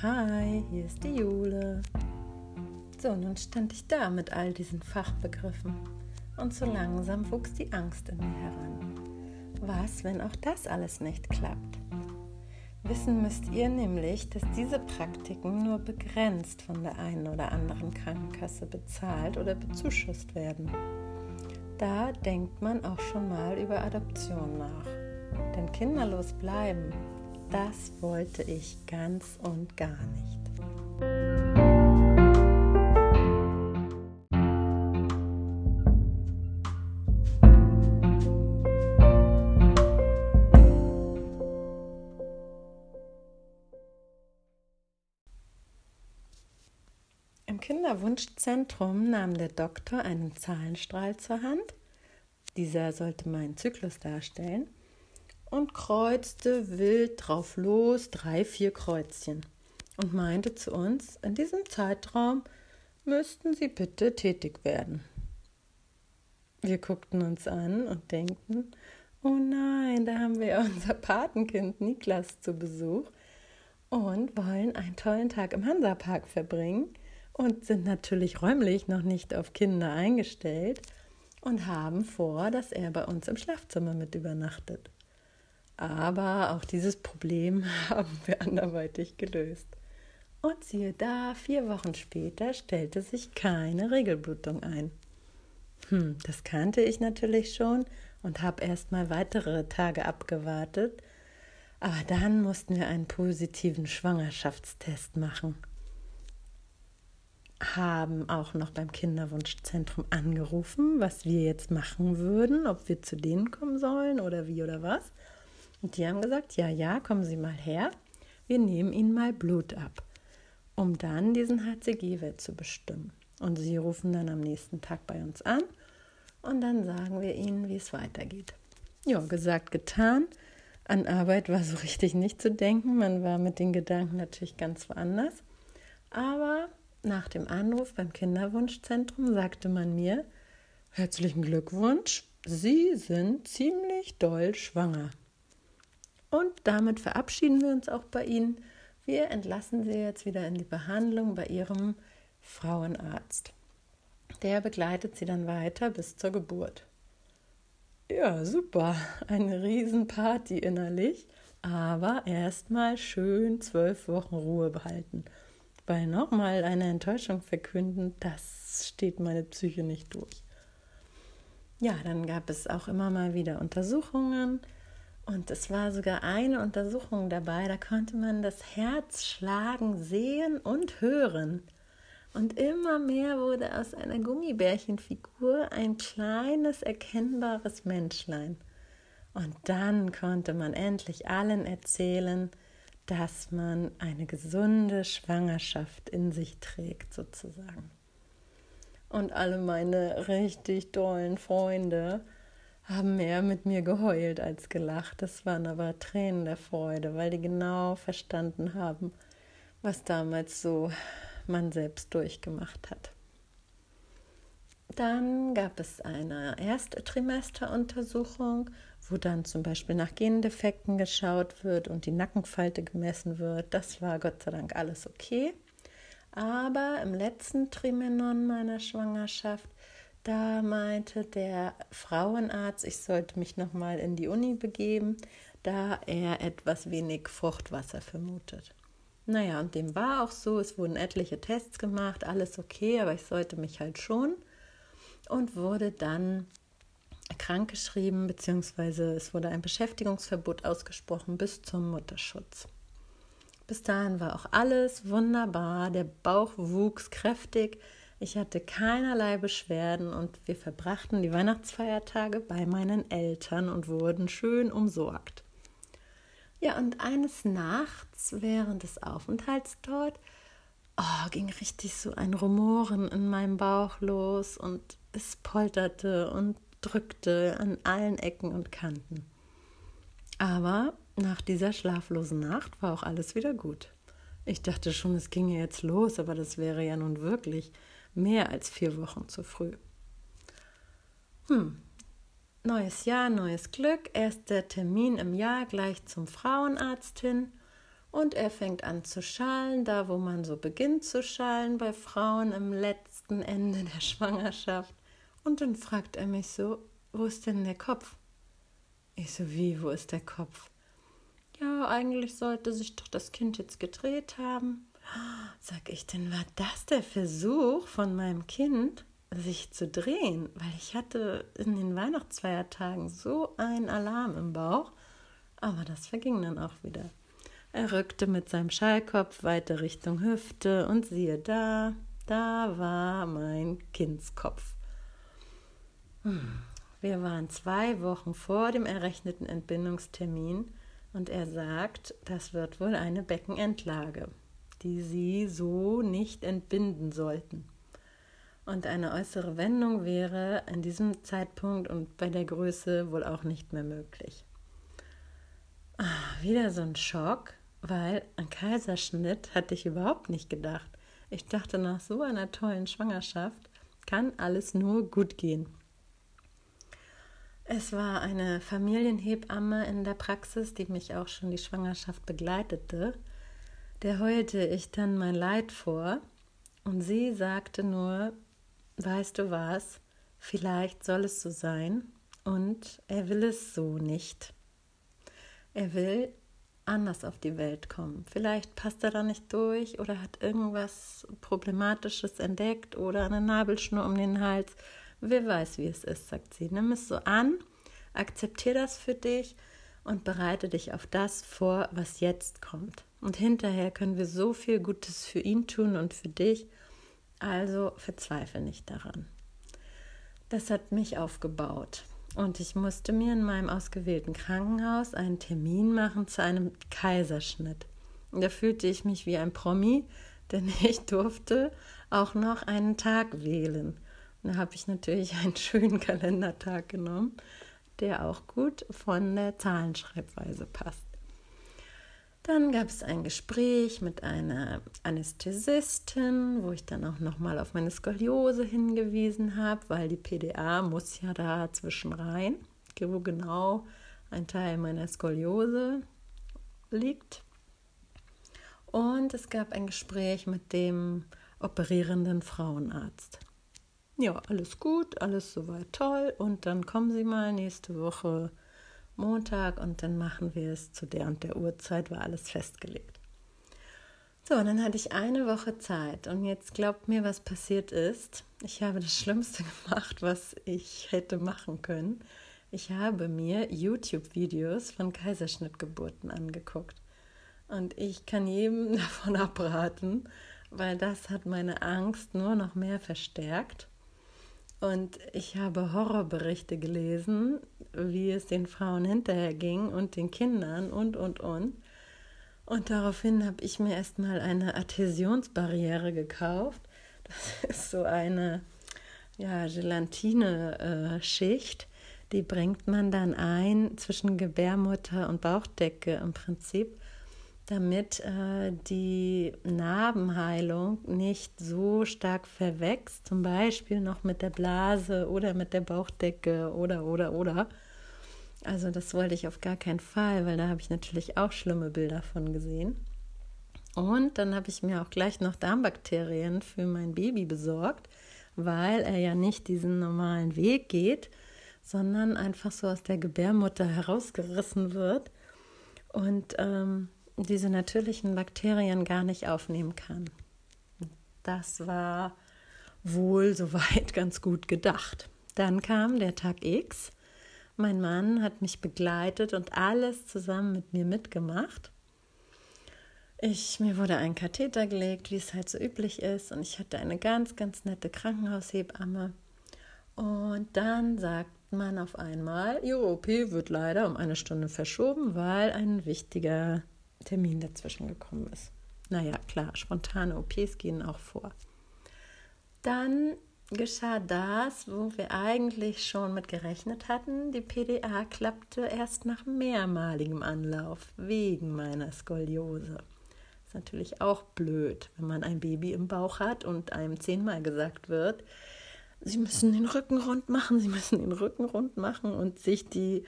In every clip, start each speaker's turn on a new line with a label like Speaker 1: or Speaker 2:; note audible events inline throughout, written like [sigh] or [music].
Speaker 1: Hi, hier ist die Jule. So, nun stand ich da mit all diesen Fachbegriffen und so langsam wuchs die Angst in mir heran. Was, wenn auch das alles nicht klappt? Wissen müsst ihr nämlich, dass diese Praktiken nur begrenzt von der einen oder anderen Krankenkasse bezahlt oder bezuschusst werden. Da denkt man auch schon mal über Adoption nach. Denn kinderlos bleiben, das wollte ich ganz und gar nicht. Im Kinderwunschzentrum nahm der Doktor einen Zahlenstrahl zur Hand. Dieser sollte meinen Zyklus darstellen und kreuzte wild drauf los drei, vier Kreuzchen und meinte zu uns, in diesem Zeitraum müssten Sie bitte tätig werden. Wir guckten uns an und denkten, oh nein, da haben wir unser Patenkind Niklas zu Besuch und wollen einen tollen Tag im Hansapark verbringen und sind natürlich räumlich noch nicht auf Kinder eingestellt und haben vor, dass er bei uns im Schlafzimmer mit übernachtet. Aber auch dieses Problem [laughs] haben wir anderweitig gelöst. Und siehe da, vier Wochen später stellte sich keine Regelblutung ein. Hm, das kannte ich natürlich schon und habe erst mal weitere Tage abgewartet. Aber dann mussten wir einen positiven Schwangerschaftstest machen. Haben auch noch beim Kinderwunschzentrum angerufen, was wir jetzt machen würden, ob wir zu denen kommen sollen oder wie oder was. Und die haben gesagt, ja, ja, kommen Sie mal her, wir nehmen Ihnen mal Blut ab, um dann diesen HCG-Wert zu bestimmen. Und Sie rufen dann am nächsten Tag bei uns an und dann sagen wir Ihnen, wie es weitergeht. Ja, gesagt, getan. An Arbeit war so richtig nicht zu denken. Man war mit den Gedanken natürlich ganz woanders. Aber nach dem Anruf beim Kinderwunschzentrum sagte man mir, herzlichen Glückwunsch, Sie sind ziemlich doll schwanger. Und damit verabschieden wir uns auch bei Ihnen. Wir entlassen Sie jetzt wieder in die Behandlung bei Ihrem Frauenarzt. Der begleitet Sie dann weiter bis zur Geburt. Ja, super. Eine Riesenparty innerlich. Aber erstmal schön zwölf Wochen Ruhe behalten. Weil nochmal eine Enttäuschung verkünden, das steht meine Psyche nicht durch. Ja, dann gab es auch immer mal wieder Untersuchungen und es war sogar eine Untersuchung dabei, da konnte man das Herz schlagen sehen und hören. Und immer mehr wurde aus einer Gummibärchenfigur ein kleines, erkennbares Menschlein. Und dann konnte man endlich allen erzählen, dass man eine gesunde Schwangerschaft in sich trägt, sozusagen. Und alle meine richtig tollen Freunde haben mehr mit mir geheult als gelacht. Das waren aber Tränen der Freude, weil die genau verstanden haben, was damals so man selbst durchgemacht hat. Dann gab es eine Ersttrimesteruntersuchung, wo dann zum Beispiel nach Gendefekten geschaut wird und die Nackenfalte gemessen wird. Das war Gott sei Dank alles okay. Aber im letzten Trimenon meiner Schwangerschaft da meinte der Frauenarzt, ich sollte mich nochmal in die Uni begeben, da er etwas wenig Fruchtwasser vermutet. Naja, und dem war auch so. Es wurden etliche Tests gemacht, alles okay, aber ich sollte mich halt schon. Und wurde dann krankgeschrieben, beziehungsweise es wurde ein Beschäftigungsverbot ausgesprochen bis zum Mutterschutz. Bis dahin war auch alles wunderbar, der Bauch wuchs kräftig, ich hatte keinerlei Beschwerden und wir verbrachten die Weihnachtsfeiertage bei meinen Eltern und wurden schön umsorgt. Ja, und eines Nachts während des Aufenthalts dort oh, ging richtig so ein Rumoren in meinem Bauch los und es polterte und drückte an allen Ecken und Kanten. Aber nach dieser schlaflosen Nacht war auch alles wieder gut. Ich dachte schon, es ginge jetzt los, aber das wäre ja nun wirklich mehr als vier Wochen zu früh. Hm. Neues Jahr, neues Glück. Erster Termin im Jahr gleich zum Frauenarzt hin. Und er fängt an zu schallen, da wo man so beginnt zu schallen bei Frauen im letzten Ende der Schwangerschaft. Und dann fragt er mich so, wo ist denn der Kopf? Ich so, wie, wo ist der Kopf? Ja, eigentlich sollte sich doch das Kind jetzt gedreht haben. Sag ich, denn war das der Versuch von meinem Kind, sich zu drehen? Weil ich hatte in den Weihnachtsfeiertagen so einen Alarm im Bauch, aber das verging dann auch wieder. Er rückte mit seinem Schallkopf weiter Richtung Hüfte und siehe da, da war mein Kindskopf. Hm. Wir waren zwei Wochen vor dem errechneten Entbindungstermin und er sagt, das wird wohl eine Beckenendlage, die Sie so nicht entbinden sollten. Und eine äußere Wendung wäre in diesem Zeitpunkt und bei der Größe wohl auch nicht mehr möglich. Ach, wieder so ein Schock, weil ein Kaiserschnitt hatte ich überhaupt nicht gedacht. Ich dachte, nach so einer tollen Schwangerschaft kann alles nur gut gehen. Es war eine Familienhebamme in der Praxis, die mich auch schon die Schwangerschaft begleitete. Der heulte ich dann mein Leid vor und sie sagte nur, weißt du was, vielleicht soll es so sein und er will es so nicht. Er will anders auf die Welt kommen. Vielleicht passt er da nicht durch oder hat irgendwas Problematisches entdeckt oder eine Nabelschnur um den Hals Wer weiß, wie es ist, sagt sie. Nimm es so an, akzeptiere das für dich und bereite dich auf das vor, was jetzt kommt. Und hinterher können wir so viel Gutes für ihn tun und für dich. Also verzweifle nicht daran. Das hat mich aufgebaut. Und ich musste mir in meinem ausgewählten Krankenhaus einen Termin machen zu einem Kaiserschnitt. Und da fühlte ich mich wie ein Promi, [laughs] denn ich durfte auch noch einen Tag wählen. Da habe ich natürlich einen schönen Kalendertag genommen, der auch gut von der Zahlenschreibweise passt. Dann gab es ein Gespräch mit einer Anästhesistin, wo ich dann auch nochmal auf meine Skoliose hingewiesen habe, weil die PDA muss ja da zwischen rein, wo genau ein Teil meiner Skoliose liegt. Und es gab ein Gespräch mit dem operierenden Frauenarzt ja, alles gut, alles soweit toll. Und dann kommen Sie mal nächste Woche Montag und dann machen wir es zu der und der Uhrzeit, war alles festgelegt. So, und dann hatte ich eine Woche Zeit und jetzt glaubt mir, was passiert ist. Ich habe das Schlimmste [laughs] gemacht, was ich hätte machen können. Ich habe mir YouTube-Videos von Kaiserschnittgeburten angeguckt. Und ich kann jedem [laughs] davon abraten, weil das hat meine Angst nur noch mehr verstärkt. Und ich habe Horrorberichte gelesen, wie es den Frauen hinterher ging und den Kindern und, und, und. Und daraufhin habe ich mir erstmal eine Adhäsionsbarriere gekauft. Das [laughs] ist so eine ja, Gelatine-Schicht. Die bringt man dann ein zwischen Gebärmutter und Bauchdecke im Prinzip damit äh, die Narbenheilung nicht so stark verwächst, zum Beispiel noch mit der Blase oder mit der Bauchdecke oder oder oder. Also das wollte ich auf gar keinen Fall, weil da habe ich natürlich auch schlimme Bilder von gesehen. Und dann habe ich mir auch gleich noch Darmbakterien für mein Baby besorgt, weil er ja nicht diesen normalen Weg geht, sondern einfach so aus der Gebärmutter herausgerissen wird. Und ähm, diese natürlichen Bakterien gar nicht aufnehmen kann. Das war wohl [laughs] soweit ganz gut gedacht. Dann kam der Tag X. Mein Mann hat mich begleitet und alles zusammen mit mir mitgemacht. Ich, mir wurde ein Katheter gelegt, wie es halt so üblich ist, und ich hatte eine ganz, ganz nette Krankenhaushebamme. Und dann sagt man auf einmal, Ihre OP wird leider um eine Stunde verschoben, weil ein wichtiger Termin dazwischen gekommen ist. Naja, klar, spontane OPs gehen auch vor. Dann geschah das, wo wir eigentlich schon mit gerechnet hatten. Die PDA klappte erst nach mehrmaligem Anlauf wegen meiner Skoliose. Ist natürlich auch blöd, wenn man ein Baby im Bauch hat und einem zehnmal gesagt wird, Sie müssen den Rücken rund machen, Sie müssen den Rücken rund machen und sich die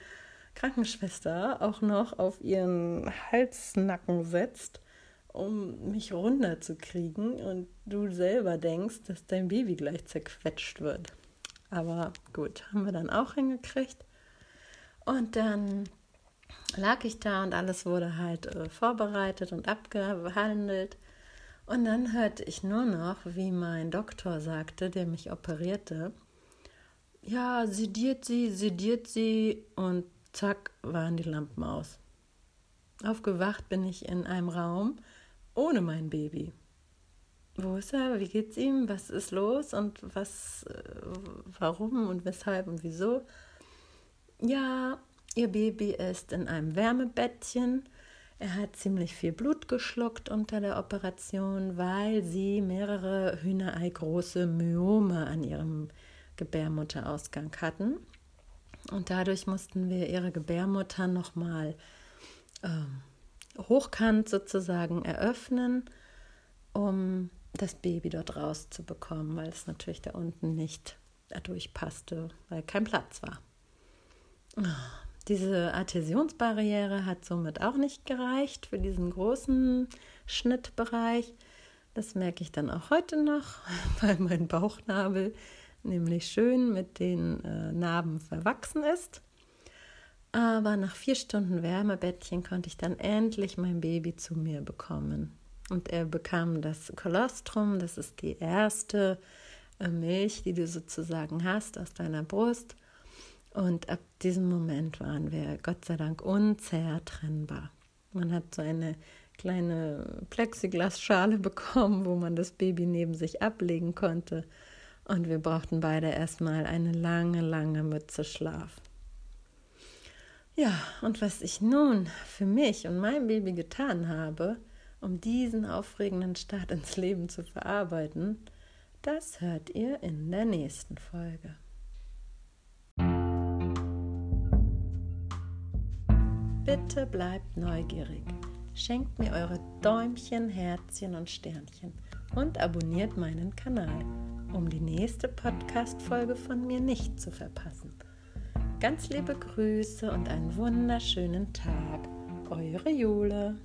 Speaker 1: Krankenschwester auch noch auf ihren Halsnacken setzt, um mich runterzukriegen und du selber denkst, dass dein Baby gleich zerquetscht wird. Aber gut, haben wir dann auch hingekriegt. Und dann lag ich da und alles wurde halt äh, vorbereitet und abgehandelt. Und dann hörte ich nur noch, wie mein Doktor sagte, der mich operierte, ja, sediert sie, sediert sie und zack, waren die Lampen aus. Aufgewacht bin ich in einem Raum ohne mein Baby. Wo ist er? Wie geht's ihm? Was ist los? Und was, äh, warum und weshalb und wieso? Ja, ihr Baby ist in einem Wärmebettchen. Er hat ziemlich viel Blut geschluckt unter der Operation, weil sie mehrere Hühnerei große Myome an ihrem Gebärmutterausgang hatten. Und dadurch mussten wir ihre Gebärmutter nochmal ähm, hochkant sozusagen eröffnen, um das Baby dort rauszubekommen, weil es natürlich da unten nicht dadurch passte, weil kein Platz war. Diese Adhäsionsbarriere hat somit auch nicht gereicht für diesen großen Schnittbereich. Das merke ich dann auch heute noch, [laughs] weil mein Bauchnabel nämlich schön mit den äh, Narben verwachsen ist. Aber nach vier Stunden Wärmebettchen konnte ich dann endlich mein Baby zu mir bekommen. Und er bekam das Kolostrum, das ist die erste äh, Milch, die du sozusagen hast aus deiner Brust. Und ab diesem Moment waren wir Gott sei Dank unzertrennbar. Man hat so eine kleine Plexiglasschale [laughs] bekommen, wo man das Baby neben sich ablegen konnte. Und wir brauchten beide erstmal eine lange, lange Mütze Schlaf. Ja, und was ich nun für mich und mein Baby getan habe, um diesen aufregenden Start ins Leben zu verarbeiten, das hört ihr in der nächsten Folge. Bitte bleibt neugierig. Schenkt mir eure Däumchen, Herzchen und Sternchen und abonniert meinen Kanal, um die nächste Podcast-Folge von mir nicht zu verpassen. Ganz liebe Grüße und einen wunderschönen Tag. Eure Jule.